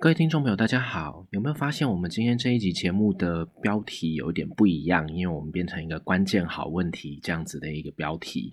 各位听众朋友，大家好！有没有发现我们今天这一集节目的标题有点不一样？因为我们变成一个关键好问题这样子的一个标题。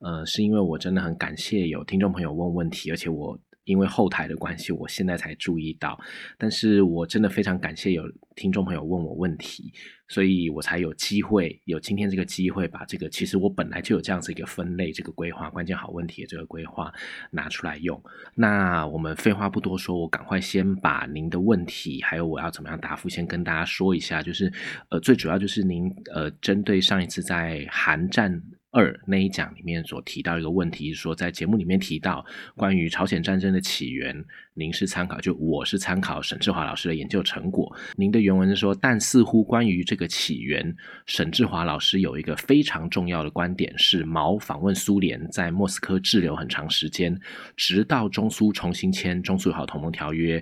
呃，是因为我真的很感谢有听众朋友问问题，而且我因为后台的关系，我现在才注意到。但是我真的非常感谢有听众朋友问我问题。所以我才有机会有今天这个机会，把这个其实我本来就有这样子一个分类，这个规划关键好问题的这个规划拿出来用。那我们废话不多说，我赶快先把您的问题，还有我要怎么样答复，先跟大家说一下。就是呃，最主要就是您呃，针对上一次在韩战。二那一讲里面所提到一个问题，说在节目里面提到关于朝鲜战争的起源，您是参考就我是参考沈志华老师的研究成果。您的原文是说，但似乎关于这个起源，沈志华老师有一个非常重要的观点，是毛访问苏联，在莫斯科滞留很长时间，直到中苏重新签中苏友好同盟条约。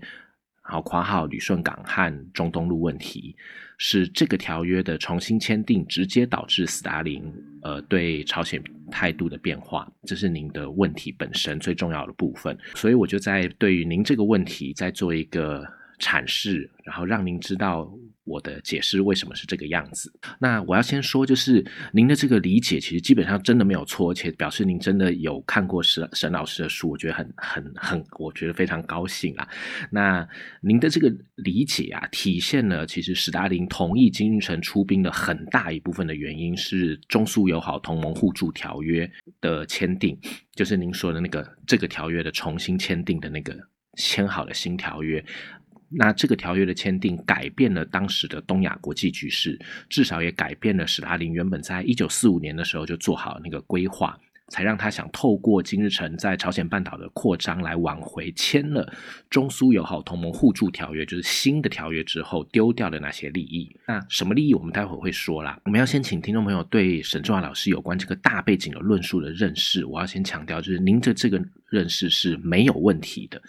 好，括号旅顺港和中东路问题，是这个条约的重新签订，直接导致斯大林呃对朝鲜态度的变化，这是您的问题本身最重要的部分。所以我就在对于您这个问题在做一个阐释，然后让您知道。我的解释为什么是这个样子？那我要先说，就是您的这个理解其实基本上真的没有错，而且表示您真的有看过沈沈老师的书，我觉得很很很，我觉得非常高兴啊。那您的这个理解啊，体现了其实史达林同意金日成出兵的很大一部分的原因是中苏友好同盟互助条约的签订，就是您说的那个这个条约的重新签订的那个签好的新条约。那这个条约的签订改变了当时的东亚国际局势，至少也改变了史达林原本在一九四五年的时候就做好那个规划。才让他想透过金日成在朝鲜半岛的扩张来挽回签了中苏友好同盟互助条约，就是新的条约之后丢掉的那些利益。那什么利益，我们待会会说啦。我们要先请听众朋友对沈志华老师有关这个大背景的论述的认识。我要先强调，就是您的这个认识是没有问题的。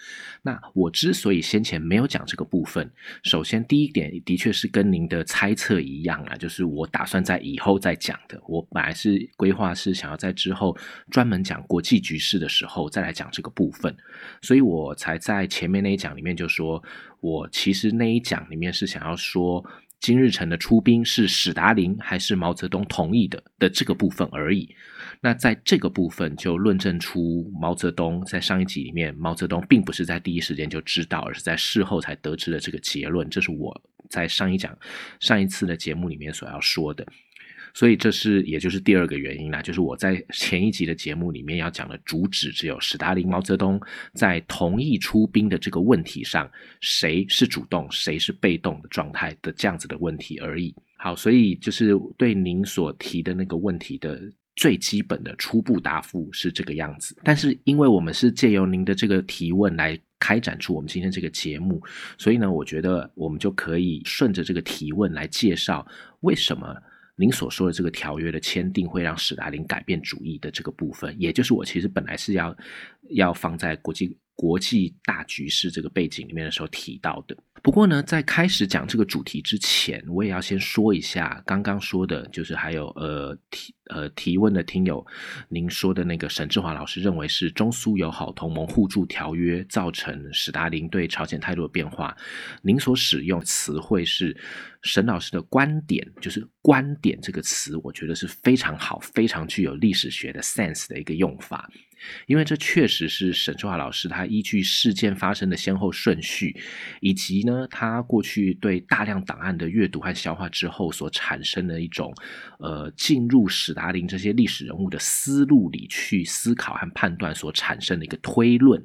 那我之所以先前没有讲这个部分，首先第一点的确是跟您的猜测一样啊，就是我打算在以后再讲的。我本来是规划是想要在之后。专门讲国际局势的时候，再来讲这个部分，所以我才在前面那一讲里面就说，我其实那一讲里面是想要说金日成的出兵是史达林还是毛泽东同意的的这个部分而已。那在这个部分就论证出毛泽东在上一集里面，毛泽东并不是在第一时间就知道，而是在事后才得知的这个结论。这是我在上一讲上一次的节目里面所要说的。所以这是，也就是第二个原因啦，就是我在前一集的节目里面要讲的主旨，只有史达林、毛泽东在同意出兵的这个问题上，谁是主动，谁是被动的状态的这样子的问题而已。好，所以就是对您所提的那个问题的最基本的初步答复是这个样子。但是因为我们是借由您的这个提问来开展出我们今天这个节目，所以呢，我觉得我们就可以顺着这个提问来介绍为什么。您所说的这个条约的签订会让史达林改变主意的这个部分，也就是我其实本来是要要放在国际国际大局势这个背景里面的时候提到的。不过呢，在开始讲这个主题之前，我也要先说一下刚刚说的，就是还有呃提呃提问的听友，您说的那个沈志华老师认为是中苏友好同盟互助条约造成史达林对朝鲜态度的变化，您所使用词汇是沈老师的观点，就是观点这个词，我觉得是非常好，非常具有历史学的 sense 的一个用法。因为这确实是沈志华老师他依据事件发生的先后顺序，以及呢他过去对大量档案的阅读和消化之后所产生的一种呃进入史达林这些历史人物的思路里去思考和判断所产生的一个推论。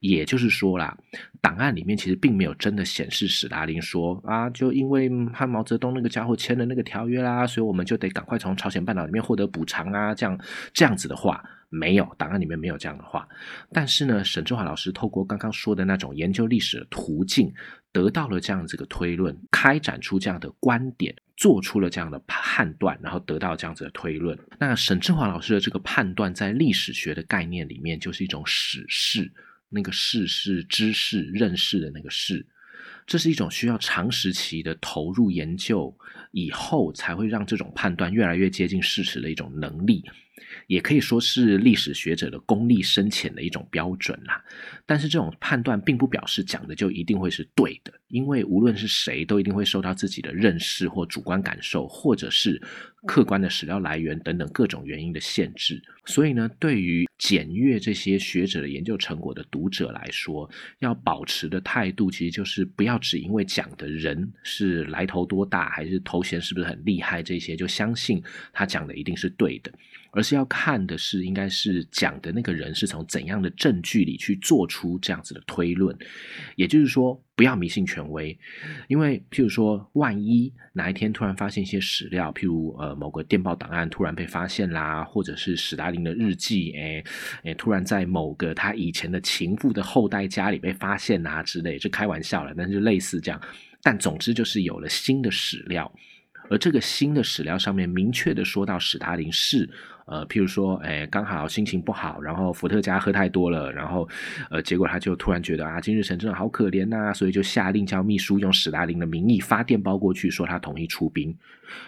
也就是说啦，档案里面其实并没有真的显示史达林说啊，就因为和毛泽东那个家伙签了那个条约啦，所以我们就得赶快从朝鲜半岛里面获得补偿啊，这样这样子的话。没有档案里面没有这样的话，但是呢，沈志华老师透过刚刚说的那种研究历史的途径，得到了这样子的推论，开展出这样的观点，做出了这样的判断，然后得到这样子的推论。那沈志华老师的这个判断，在历史学的概念里面，就是一种史事，那个事是知识、认识的那个事。这是一种需要长时期的投入研究，以后才会让这种判断越来越接近事实的一种能力。也可以说是历史学者的功力深浅的一种标准啦。但是这种判断并不表示讲的就一定会是对的，因为无论是谁，都一定会受到自己的认识或主观感受，或者是客观的史料来源等等各种原因的限制。所以呢，对于检阅这些学者的研究成果的读者来说，要保持的态度其实就是不要只因为讲的人是来头多大，还是头头衔是不是很厉害这些，就相信他讲的一定是对的。而是要看的是，应该是讲的那个人是从怎样的证据里去做出这样子的推论。也就是说，不要迷信权威，因为譬如说，万一哪一天突然发现一些史料，譬如呃某个电报档案突然被发现啦，或者是史达林的日记，哎哎突然在某个他以前的情妇的后代家里被发现啊之类，就开玩笑了，但是就类似这样。但总之就是有了新的史料，而这个新的史料上面明确的说到史达林是。呃，譬如说，哎，刚好心情不好，然后伏特加喝太多了，然后，呃，结果他就突然觉得啊，金日成真的好可怜呐，所以就下令叫秘书用史达林的名义发电报过去，说他同意出兵。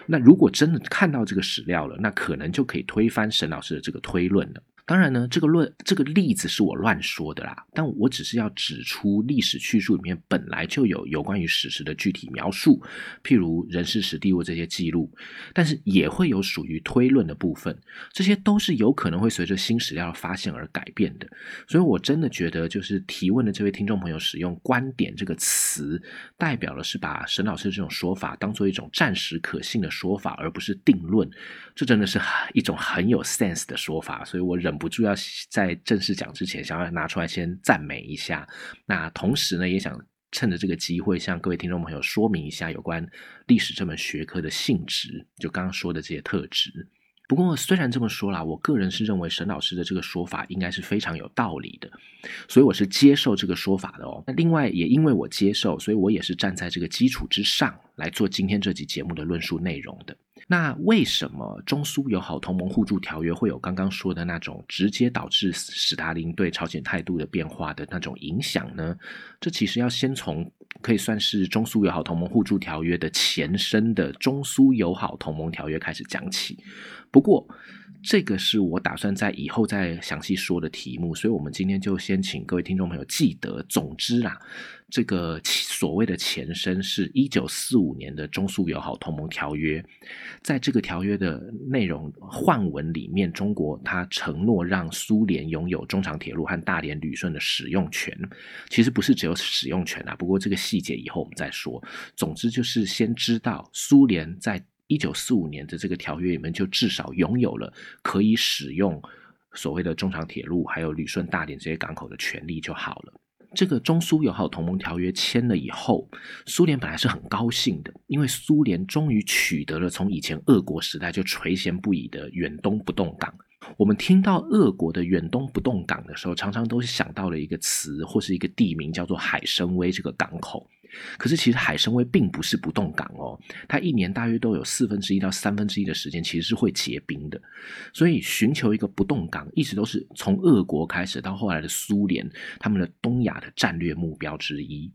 那如果真的看到这个史料了，那可能就可以推翻沈老师的这个推论了。当然呢，这个论这个例子是我乱说的啦，但我只是要指出历史叙述里面本来就有有关于史实的具体描述，譬如人事史地物这些记录，但是也会有属于推论的部分，这些都是有可能会随着新史料的发现而改变的。所以我真的觉得，就是提问的这位听众朋友使用“观点”这个词，代表的是把沈老师这种说法当做一种暂时可信的说法，而不是定论。这真的是一种很有 sense 的说法，所以我忍不住要在正式讲之前，想要拿出来先赞美一下。那同时呢，也想趁着这个机会，向各位听众朋友说明一下有关历史这门学科的性质，就刚刚说的这些特质。不过虽然这么说啦，我个人是认为沈老师的这个说法应该是非常有道理的，所以我是接受这个说法的哦。那另外也因为我接受，所以我也是站在这个基础之上来做今天这集节目的论述内容的。那为什么中苏友好同盟互助条约会有刚刚说的那种直接导致史大林对朝鲜态度的变化的那种影响呢？这其实要先从可以算是中苏友好同盟互助条约的前身的中苏友好同盟条约开始讲起。不过，这个是我打算在以后再详细说的题目，所以我们今天就先请各位听众朋友记得。总之啦。这个所谓的前身是一九四五年的中苏友好同盟条约，在这个条约的内容换文里面，中国它承诺让苏联拥有中长铁路和大连旅顺的使用权。其实不是只有使用权啊，不过这个细节以后我们再说。总之就是先知道苏联在一九四五年的这个条约里面，就至少拥有了可以使用所谓的中长铁路还有旅顺、大连这些港口的权利就好了。这个中苏友好同盟条约签了以后，苏联本来是很高兴的，因为苏联终于取得了从以前俄国时代就垂涎不已的远东不动港。我们听到俄国的远东不动港的时候，常常都是想到了一个词或是一个地名，叫做海参崴这个港口。可是其实海参崴并不是不动港哦，它一年大约都有四分之一到三分之一的时间其实是会结冰的，所以寻求一个不动港一直都是从俄国开始到后来的苏联他们的东亚的战略目标之一。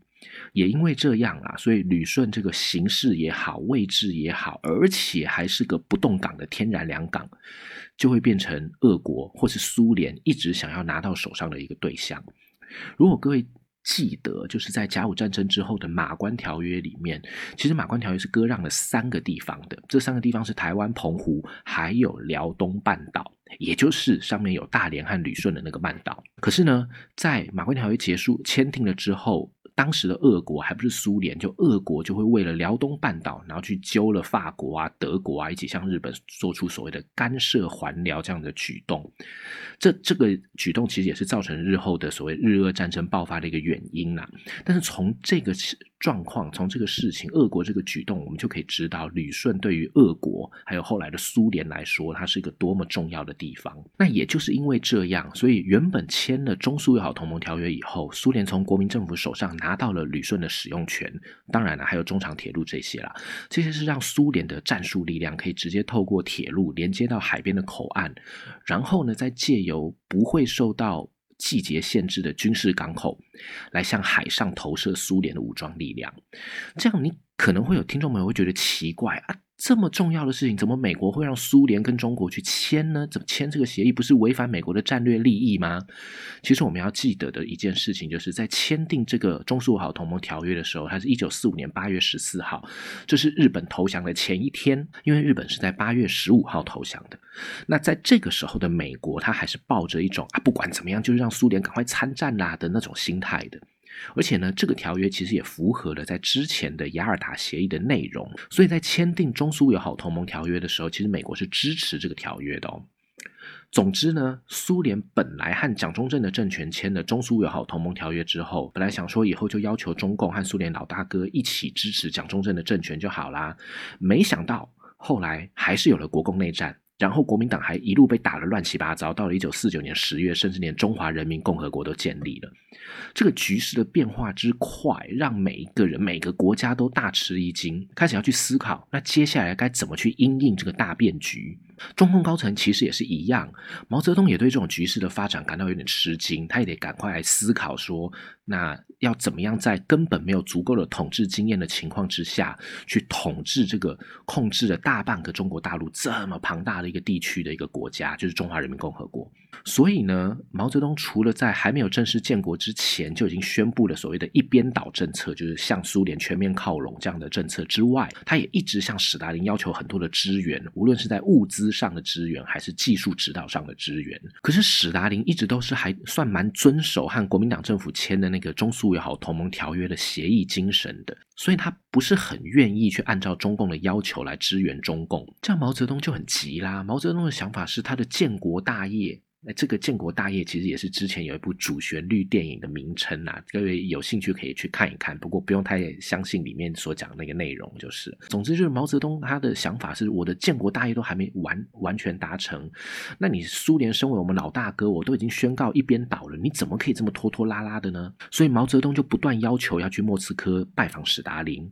也因为这样啊，所以旅顺这个形势也好，位置也好，而且还是个不动港的天然良港，就会变成俄国或是苏联一直想要拿到手上的一个对象。如果各位。记得就是在甲午战争之后的马关条约里面，其实马关条约是割让了三个地方的，这三个地方是台湾、澎湖还有辽东半岛，也就是上面有大连和旅顺的那个半岛。可是呢，在马关条约结束签订了之后。当时的俄国还不是苏联，就俄国就会为了辽东半岛，然后去揪了法国啊、德国啊，一起向日本做出所谓的干涉还辽这样的举动。这这个举动其实也是造成日后的所谓日俄战争爆发的一个原因呐。但是从这个状况，从这个事情，俄国这个举动，我们就可以知道旅顺对于俄国还有后来的苏联来说，它是一个多么重要的地方。那也就是因为这样，所以原本签了中苏友好同盟条约以后，苏联从国民政府手上拿。到了旅顺的使用权，当然了，还有中长铁路这些啦。这些是让苏联的战术力量可以直接透过铁路连接到海边的口岸，然后呢，再借由不会受到季节限制的军事港口，来向海上投射苏联的武装力量。这样，你可能会有听众朋友会觉得奇怪啊。这么重要的事情，怎么美国会让苏联跟中国去签呢？怎么签这个协议不是违反美国的战略利益吗？其实我们要记得的一件事情，就是在签订这个中苏友好同盟条约的时候，它是一九四五年八月十四号，这是日本投降的前一天，因为日本是在八月十五号投降的。那在这个时候的美国，他还是抱着一种啊，不管怎么样，就是让苏联赶快参战啦的那种心态的。而且呢，这个条约其实也符合了在之前的雅尔达协议的内容，所以在签订中苏友好同盟条约的时候，其实美国是支持这个条约的哦。总之呢，苏联本来和蒋中正的政权签了中苏友好同盟条约之后，本来想说以后就要求中共和苏联老大哥一起支持蒋中正的政权就好啦，没想到后来还是有了国共内战。然后国民党还一路被打得乱七八糟，到了一九四九年十月，甚至连中华人民共和国都建立了。这个局势的变化之快，让每一个人、每个国家都大吃一惊，开始要去思考，那接下来该怎么去应应这个大变局。中共高层其实也是一样，毛泽东也对这种局势的发展感到有点吃惊，他也得赶快来思考说，那要怎么样在根本没有足够的统治经验的情况之下去统治这个控制了大半个中国大陆这么庞大的一个地区的一个国家，就是中华人民共和国。所以呢，毛泽东除了在还没有正式建国之前就已经宣布了所谓的一边倒政策，就是向苏联全面靠拢这样的政策之外，他也一直向史达林要求很多的支援，无论是在物资上的支援，还是技术指导上的支援。可是史达林一直都是还算蛮遵守和国民党政府签的那那个中苏友好同盟条约的协议精神的，所以他不是很愿意去按照中共的要求来支援中共。这样毛泽东就很急啦。毛泽东的想法是他的建国大业。那这个建国大业其实也是之前有一部主旋律电影的名称呐，各位有兴趣可以去看一看。不过不用太相信里面所讲的那个内容，就是。总之就是毛泽东他的想法是，我的建国大业都还没完完全达成，那你苏联身为我们老大哥，我都已经宣告一边倒了，你怎么可以这么拖拖拉拉的呢？所以毛泽东就不断要求要去莫斯科拜访史达林。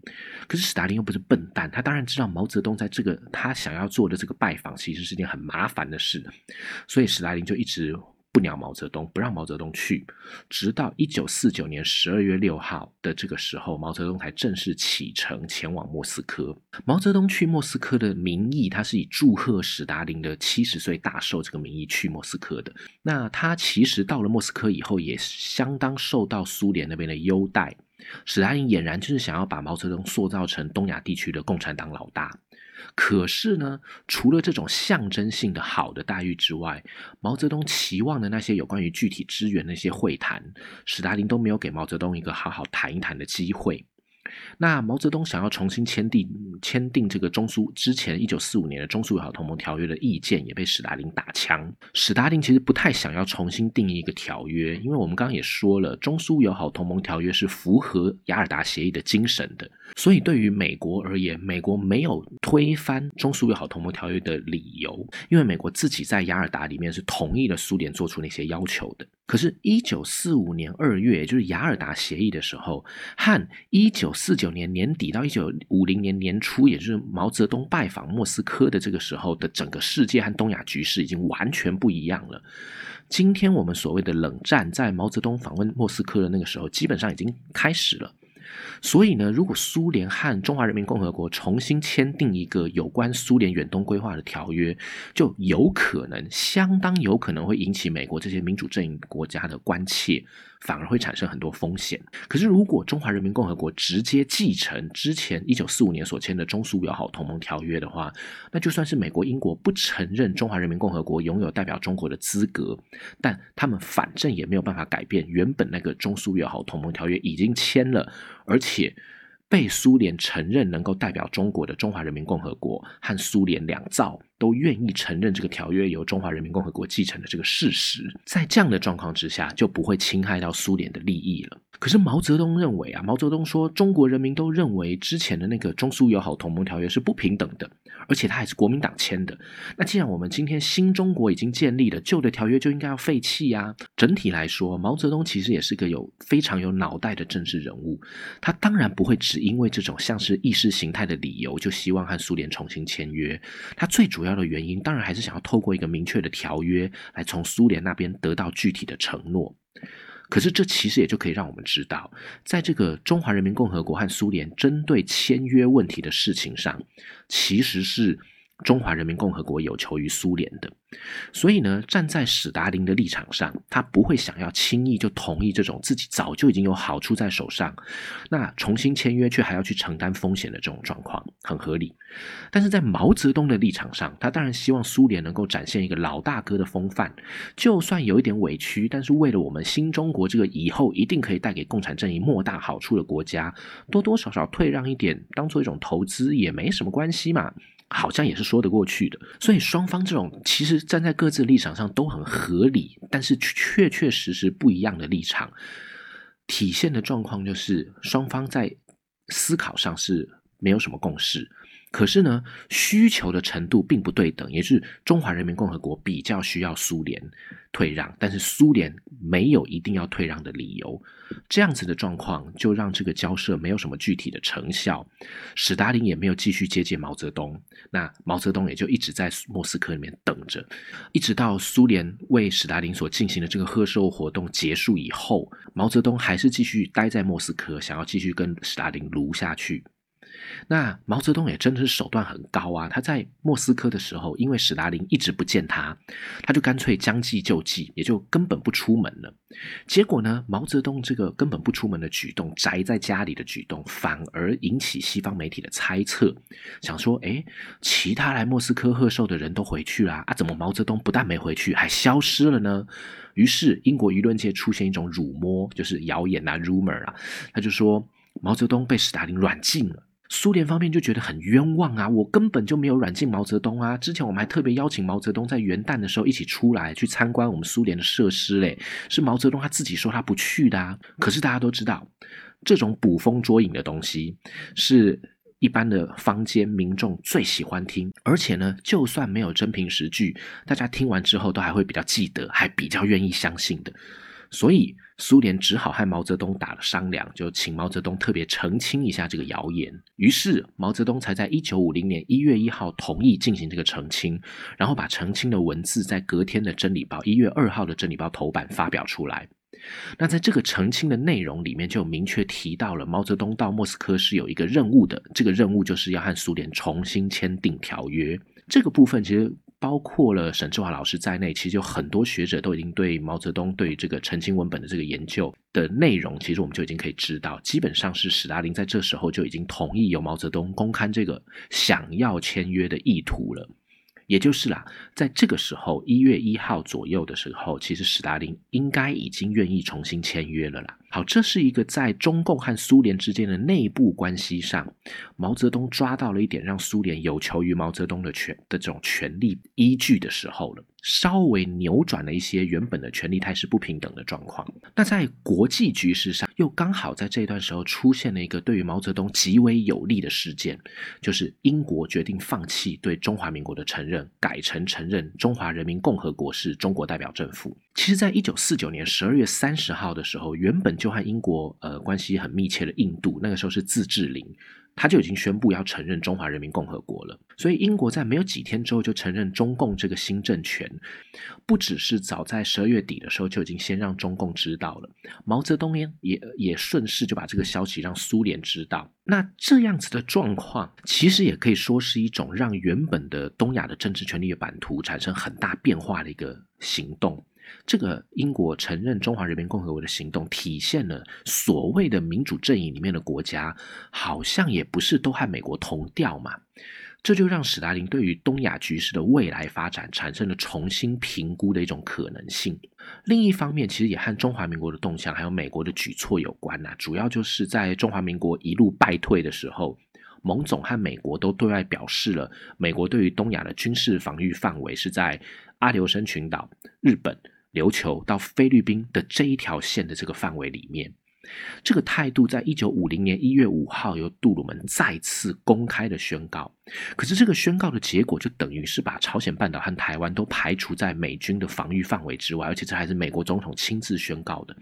可是史达林又不是笨蛋，他当然知道毛泽东在这个他想要做的这个拜访其实是件很麻烦的事，所以史达林就。一一直不鸟毛泽东，不让毛泽东去，直到一九四九年十二月六号的这个时候，毛泽东才正式启程前往莫斯科。毛泽东去莫斯科的名义，他是以祝贺史达林的七十岁大寿这个名义去莫斯科的。那他其实到了莫斯科以后，也相当受到苏联那边的优待。史达林俨然就是想要把毛泽东塑造成东亚地区的共产党老大。可是呢，除了这种象征性的好的待遇之外，毛泽东期望的那些有关于具体支援那些会谈，史达林都没有给毛泽东一个好好谈一谈的机会。那毛泽东想要重新签订签订这个中苏之前一九四五年的中苏友好同盟条约的意见，也被史达林打枪。史达林其实不太想要重新定义一个条约，因为我们刚刚也说了，中苏友好同盟条约是符合雅尔达协议的精神的。所以对于美国而言，美国没有推翻中苏友好同盟条约的理由，因为美国自己在雅尔达里面是同意了苏联做出那些要求的。可是，一九四五年二月，就是雅尔达协议的时候，和一九四九年年底到一九五零年年初，也就是毛泽东拜访莫斯科的这个时候的整个世界和东亚局势已经完全不一样了。今天我们所谓的冷战，在毛泽东访问莫斯科的那个时候，基本上已经开始了。所以呢，如果苏联和中华人民共和国重新签订一个有关苏联远东规划的条约，就有可能，相当有可能会引起美国这些民主阵营国家的关切。反而会产生很多风险。可是，如果中华人民共和国直接继承之前一九四五年所签的中苏友好同盟条约的话，那就算是美国、英国不承认中华人民共和国拥有代表中国的资格，但他们反正也没有办法改变原本那个中苏友好同盟条约已经签了，而且。被苏联承认能够代表中国的中华人民共和国和苏联两造都愿意承认这个条约由中华人民共和国继承的这个事实，在这样的状况之下，就不会侵害到苏联的利益了。可是毛泽东认为啊，毛泽东说中国人民都认为之前的那个中苏友好同盟条约是不平等的，而且他还是国民党签的。那既然我们今天新中国已经建立了，旧的条约就应该要废弃呀。整体来说，毛泽东其实也是个有非常有脑袋的政治人物。他当然不会只因为这种像是意识形态的理由，就希望和苏联重新签约。他最主要的原因，当然还是想要透过一个明确的条约，来从苏联那边得到具体的承诺。可是，这其实也就可以让我们知道，在这个中华人民共和国和苏联针对签约问题的事情上，其实是。中华人民共和国有求于苏联的，所以呢，站在史达林的立场上，他不会想要轻易就同意这种自己早就已经有好处在手上，那重新签约却还要去承担风险的这种状况，很合理。但是在毛泽东的立场上，他当然希望苏联能够展现一个老大哥的风范，就算有一点委屈，但是为了我们新中国这个以后一定可以带给共产阵营莫大好处的国家，多多少少退让一点，当做一种投资也没什么关系嘛。好像也是说得过去的，所以双方这种其实站在各自立场上都很合理，但是确确实实不一样的立场，体现的状况就是双方在思考上是没有什么共识。可是呢，需求的程度并不对等，也是中华人民共和国比较需要苏联退让，但是苏联没有一定要退让的理由。这样子的状况就让这个交涉没有什么具体的成效。史达林也没有继续接见毛泽东，那毛泽东也就一直在莫斯科里面等着，一直到苏联为史达林所进行的这个贺寿活动结束以后，毛泽东还是继续待在莫斯科，想要继续跟史达林撸下去。那毛泽东也真的是手段很高啊！他在莫斯科的时候，因为史达林一直不见他，他就干脆将计就计，也就根本不出门了。结果呢，毛泽东这个根本不出门的举动，宅在家里的举动，反而引起西方媒体的猜测，想说：哎，其他来莫斯科贺寿的人都回去了啊，怎么毛泽东不但没回去，还消失了呢？于是英国舆论界出现一种辱没，就是谣言啊，rumor 啊，他就说毛泽东被史达林软禁了。苏联方面就觉得很冤枉啊！我根本就没有软禁毛泽东啊！之前我们还特别邀请毛泽东在元旦的时候一起出来去参观我们苏联的设施嘞，是毛泽东他自己说他不去的啊！可是大家都知道，这种捕风捉影的东西是一般的坊间民众最喜欢听，而且呢，就算没有真凭实据，大家听完之后都还会比较记得，还比较愿意相信的。所以苏联只好和毛泽东打了商量，就请毛泽东特别澄清一下这个谣言。于是毛泽东才在一九五零年一月一号同意进行这个澄清，然后把澄清的文字在隔天的《真理报》一月二号的《真理报》头版发表出来。那在这个澄清的内容里面，就明确提到了毛泽东到莫斯科是有一个任务的，这个任务就是要和苏联重新签订条约。这个部分其实。包括了沈志华老师在内，其实有很多学者都已经对毛泽东对这个澄清文本的这个研究的内容，其实我们就已经可以知道，基本上是史达林在这时候就已经同意由毛泽东公开这个想要签约的意图了。也就是啦，在这个时候一月一号左右的时候，其实史达林应该已经愿意重新签约了啦。好，这是一个在中共和苏联之间的内部关系上，毛泽东抓到了一点让苏联有求于毛泽东的权的这种权力依据的时候了。稍微扭转了一些原本的权力态势不平等的状况。那在国际局势上，又刚好在这段时候出现了一个对于毛泽东极为有利的事件，就是英国决定放弃对中华民国的承认，改成承认中华人民共和国是中国代表政府。其实，在一九四九年十二月三十号的时候，原本就和英国呃关系很密切的印度，那个时候是自治领。他就已经宣布要承认中华人民共和国了，所以英国在没有几天之后就承认中共这个新政权，不只是早在十二月底的时候就已经先让中共知道了，毛泽东也也也顺势就把这个消息让苏联知道。那这样子的状况，其实也可以说是一种让原本的东亚的政治权力的版图产生很大变化的一个行动。这个英国承认中华人民共和国的行动，体现了所谓的民主阵营里面的国家，好像也不是都和美国同调嘛。这就让史达林对于东亚局势的未来发展产生了重新评估的一种可能性。另一方面，其实也和中华民国的动向还有美国的举措有关呐。主要就是在中华民国一路败退的时候，蒙总和美国都对外表示了，美国对于东亚的军事防御范围是在阿留申群岛、日本。琉球到菲律宾的这一条线的这个范围里面，这个态度在一九五零年一月五号由杜鲁门再次公开的宣告。可是这个宣告的结果就等于是把朝鲜半岛和台湾都排除在美军的防御范围之外，而且这还是美国总统亲自宣告的。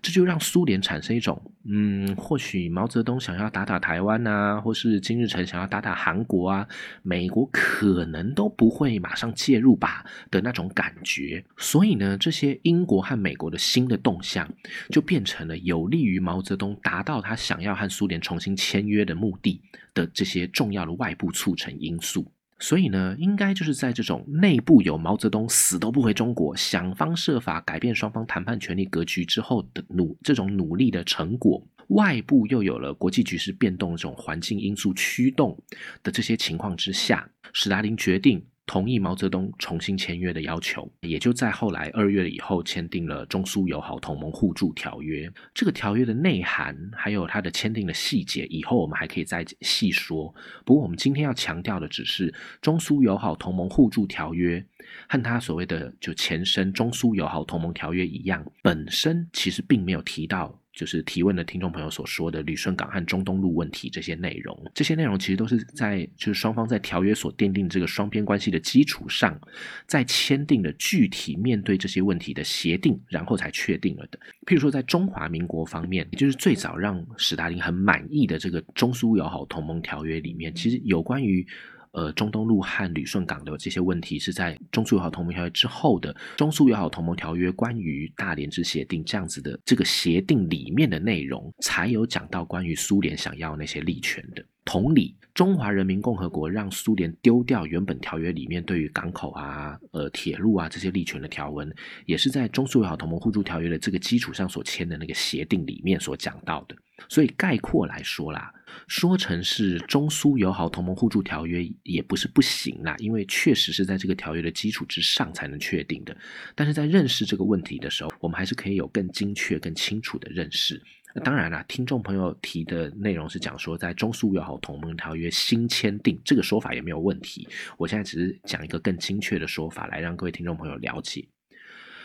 这就让苏联产生一种，嗯，或许毛泽东想要打打台湾啊，或是金日成想要打打韩国啊，美国可能都不会马上介入吧的那种感觉。所以呢，这些英国和美国的新的动向，就变成了有利于毛泽东达到他想要和苏联重新签约的目的的这些重要的外部促成因素。所以呢，应该就是在这种内部有毛泽东死都不回中国，想方设法改变双方谈判权力格局之后的努这种努力的成果，外部又有了国际局势变动这种环境因素驱动的这些情况之下，史达林决定。同意毛泽东重新签约的要求，也就在后来二月以后签订了中苏友好同盟互助条约。这个条约的内涵还有它的签订的细节，以后我们还可以再细说。不过我们今天要强调的只是中苏友好同盟互助条约和它所谓的就前身中苏友好同盟条约一样，本身其实并没有提到。就是提问的听众朋友所说的旅顺港和中东路问题这些内容，这些内容其实都是在就是双方在条约所奠定这个双边关系的基础上，在签订了具体面对这些问题的协定，然后才确定了的。譬如说，在中华民国方面，也就是最早让史达林很满意的这个中苏友好同盟条约里面，其实有关于。呃，中东路和旅顺港的这些问题是在中苏友好同盟条约之后的中苏友好同盟条约关于大连之协定这样子的这个协定里面的内容，才有讲到关于苏联想要那些利权的。同理，中华人民共和国让苏联丢掉原本条约里面对于港口啊、呃铁路啊这些利权的条文，也是在中苏友好同盟互助条约的这个基础上所签的那个协定里面所讲到的。所以概括来说啦。说成是中苏友好同盟互助条约也不是不行啦，因为确实是在这个条约的基础之上才能确定的。但是在认识这个问题的时候，我们还是可以有更精确、更清楚的认识。当然啦，听众朋友提的内容是讲说在中苏友好同盟条约新签订这个说法也没有问题。我现在只是讲一个更精确的说法，来让各位听众朋友了解。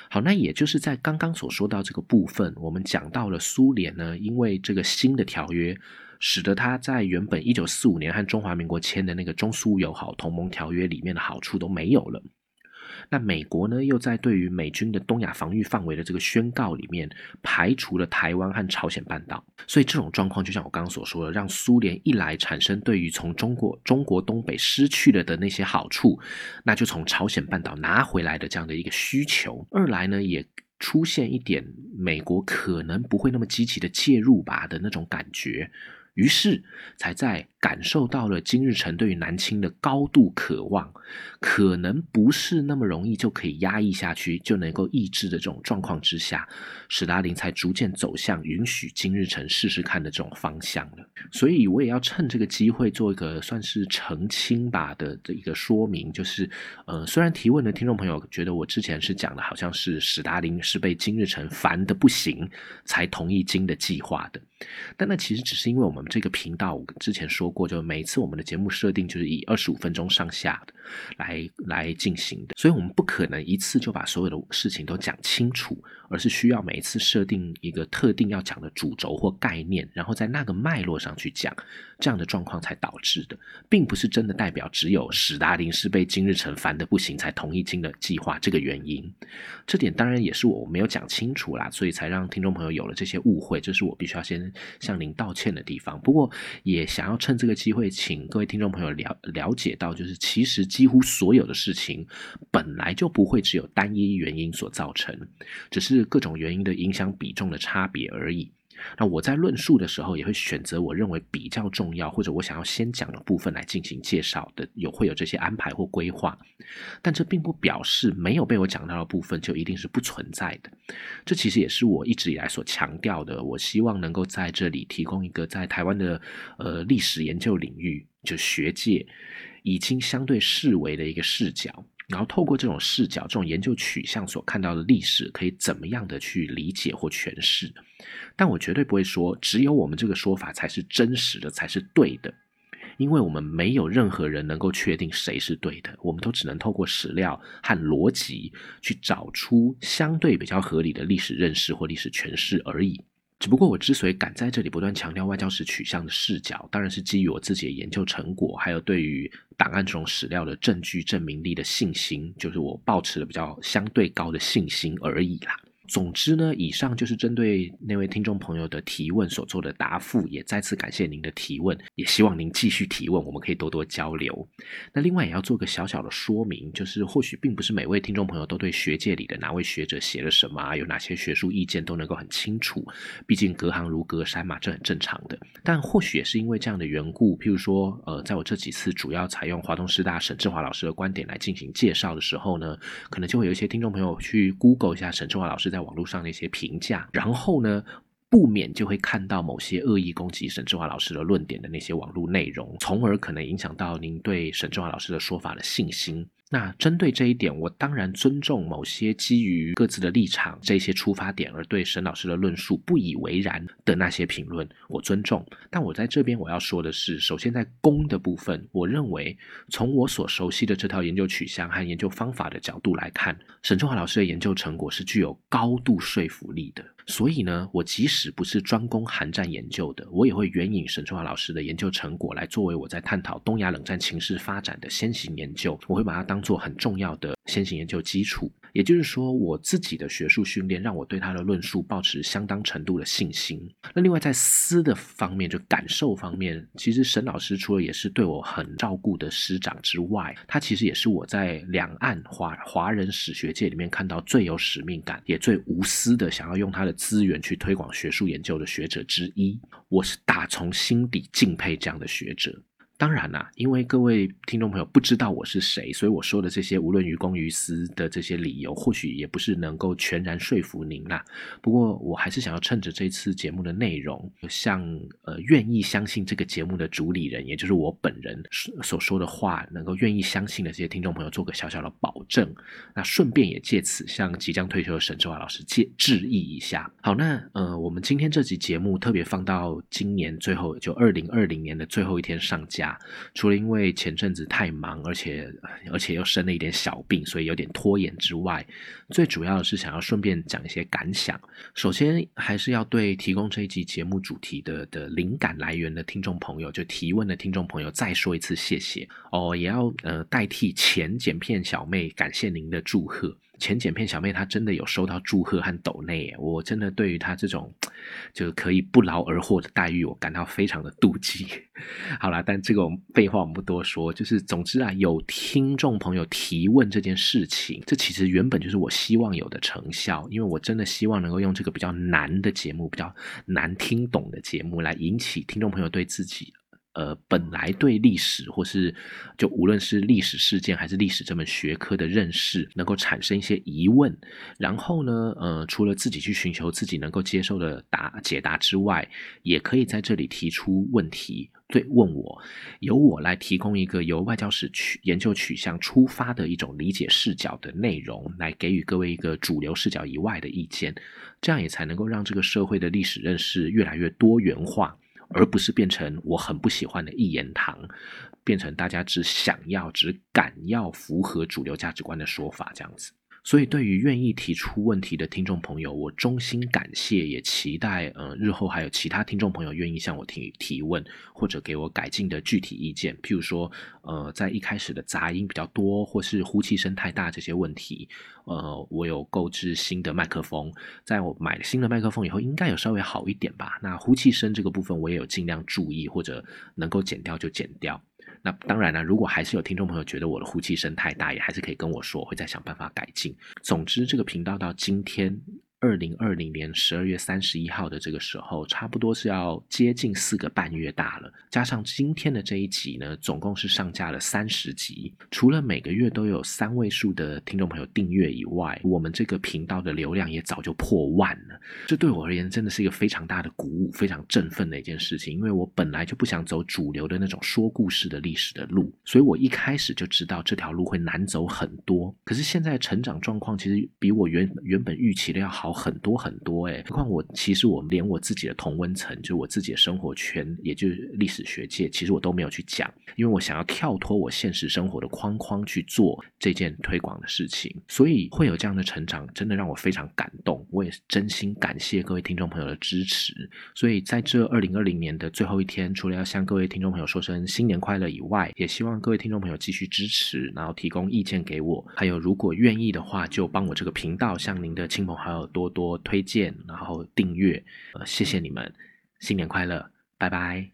好，那也就是在刚刚所说到这个部分，我们讲到了苏联呢，因为这个新的条约。使得他在原本一九四五年和中华民国签的那个中苏友好同盟条约里面的好处都没有了。那美国呢，又在对于美军的东亚防御范围的这个宣告里面排除了台湾和朝鲜半岛。所以这种状况，就像我刚刚所说的，让苏联一来产生对于从中国中国东北失去了的那些好处，那就从朝鲜半岛拿回来的这样的一个需求；二来呢，也出现一点美国可能不会那么积极的介入吧的那种感觉。于是，才在感受到了金日成对于南清的高度渴望，可能不是那么容易就可以压抑下去，就能够抑制的这种状况之下，史达林才逐渐走向允许金日成试试看的这种方向了。所以，我也要趁这个机会做一个算是澄清吧的的一个说明，就是，呃，虽然提问的听众朋友觉得我之前是讲的好像是史达林是被金日成烦的不行，才同意金的计划的。但那其实只是因为我们这个频道，我之前说过，就每一次我们的节目设定就是以二十五分钟上下的来来进行的，所以我们不可能一次就把所有的事情都讲清楚，而是需要每一次设定一个特定要讲的主轴或概念，然后在那个脉络上去讲，这样的状况才导致的，并不是真的代表只有史达林是被金日成烦的不行才同意金的计划这个原因。这点当然也是我没有讲清楚啦，所以才让听众朋友有了这些误会，这是我必须要先。向您道歉的地方，不过也想要趁这个机会，请各位听众朋友了了解到，就是其实几乎所有的事情本来就不会只有单一原因所造成，只是各种原因的影响比重的差别而已。那我在论述的时候，也会选择我认为比较重要或者我想要先讲的部分来进行介绍的，有会有这些安排或规划。但这并不表示没有被我讲到的部分就一定是不存在的。这其实也是我一直以来所强调的。我希望能够在这里提供一个在台湾的呃历史研究领域，就学界已经相对视为的一个视角。然后透过这种视角、这种研究取向所看到的历史，可以怎么样的去理解或诠释？但我绝对不会说，只有我们这个说法才是真实的，才是对的，因为我们没有任何人能够确定谁是对的，我们都只能透过史料和逻辑去找出相对比较合理的历史认识或历史诠释而已。只不过我之所以敢在这里不断强调外交史取向的视角，当然是基于我自己的研究成果，还有对于档案这种史料的证据证明力的信心，就是我抱持了比较相对高的信心而已啦。总之呢，以上就是针对那位听众朋友的提问所做的答复，也再次感谢您的提问，也希望您继续提问，我们可以多多交流。那另外也要做个小小的说明，就是或许并不是每位听众朋友都对学界里的哪位学者写了什么啊，有哪些学术意见都能够很清楚，毕竟隔行如隔山嘛，这很正常的。但或许也是因为这样的缘故，譬如说，呃，在我这几次主要采用华东师大沈志华老师的观点来进行介绍的时候呢，可能就会有一些听众朋友去 Google 一下沈志华老师在。在网络上的一些评价，然后呢，不免就会看到某些恶意攻击沈志华老师的论点的那些网络内容，从而可能影响到您对沈志华老师的说法的信心。那针对这一点，我当然尊重某些基于各自的立场、这些出发点而对沈老师的论述不以为然的那些评论，我尊重。但我在这边我要说的是，首先在公的部分，我认为从我所熟悉的这套研究取向和研究方法的角度来看，沈春华老师的研究成果是具有高度说服力的。所以呢，我即使不是专攻韩战研究的，我也会援引沈春华老师的研究成果来作为我在探讨东亚冷战情势发展的先行研究，我会把它当当做很重要的先行研究基础。也就是说，我自己的学术训练让我对他的论述保持相当程度的信心。那另外在思的方面，就感受方面，其实沈老师除了也是对我很照顾的师长之外，他其实也是我在两岸华华人史学界里面看到最有使命感，也最无私的想要用他的资源去推广学术研究的学者之一。我是打从心底敬佩这样的学者。当然啦，因为各位听众朋友不知道我是谁，所以我说的这些无论于公于私的这些理由，或许也不是能够全然说服您啦。不过我还是想要趁着这次节目的内容，向呃愿意相信这个节目的主理人，也就是我本人所说的话，能够愿意相信的这些听众朋友做个小小的保证。那顺便也借此向即将退休的沈志华老师借致意一下。好，那呃我们今天这集节目特别放到今年最后，就二零二零年的最后一天上架。除了因为前阵子太忙，而且而且又生了一点小病，所以有点拖延之外，最主要的是想要顺便讲一些感想。首先，还是要对提供这一集节目主题的的灵感来源的听众朋友，就提问的听众朋友，再说一次谢谢哦。也要呃代替前剪片小妹感谢您的祝贺。前剪片小妹她真的有收到祝贺和抖内，我真的对于她这种就是可以不劳而获的待遇，我感到非常的妒忌。好啦，但这个废话我们不多说，就是总之啊，有听众朋友提问这件事情，这其实原本就是我希望有的成效，因为我真的希望能够用这个比较难的节目，比较难听懂的节目，来引起听众朋友对自己。呃，本来对历史或是就无论是历史事件还是历史这门学科的认识，能够产生一些疑问，然后呢，呃，除了自己去寻求自己能够接受的答解答之外，也可以在这里提出问题，对问我，由我来提供一个由外交史取研究取向出发的一种理解视角的内容，来给予各位一个主流视角以外的意见，这样也才能够让这个社会的历史认识越来越多元化。而不是变成我很不喜欢的一言堂，变成大家只想要、只敢要符合主流价值观的说法这样子。所以，对于愿意提出问题的听众朋友，我衷心感谢，也期待，呃，日后还有其他听众朋友愿意向我提提问，或者给我改进的具体意见。譬如说，呃，在一开始的杂音比较多，或是呼气声太大这些问题，呃，我有购置新的麦克风，在我买新的麦克风以后，应该有稍微好一点吧。那呼气声这个部分，我也有尽量注意，或者能够减掉就减掉。那当然了，如果还是有听众朋友觉得我的呼气声太大，也还是可以跟我说，我会再想办法改进。总之，这个频道到今天。二零二零年十二月三十一号的这个时候，差不多是要接近四个半月大了。加上今天的这一集呢，总共是上架了三十集。除了每个月都有三位数的听众朋友订阅以外，我们这个频道的流量也早就破万了。这对我而言真的是一个非常大的鼓舞，非常振奋的一件事情。因为我本来就不想走主流的那种说故事的历史的路，所以我一开始就知道这条路会难走很多。可是现在成长状况其实比我原原本预期的要好。好很多很多诶。何况我其实我连我自己的同温层，就我自己的生活圈，也就是历史学界，其实我都没有去讲，因为我想要跳脱我现实生活的框框去做这件推广的事情，所以会有这样的成长，真的让我非常感动。我也是真心感谢各位听众朋友的支持。所以在这二零二零年的最后一天，除了要向各位听众朋友说声新年快乐以外，也希望各位听众朋友继续支持，然后提供意见给我。还有，如果愿意的话，就帮我这个频道向您的亲朋好友多多推荐，然后订阅。呃，谢谢你们，新年快乐，拜拜。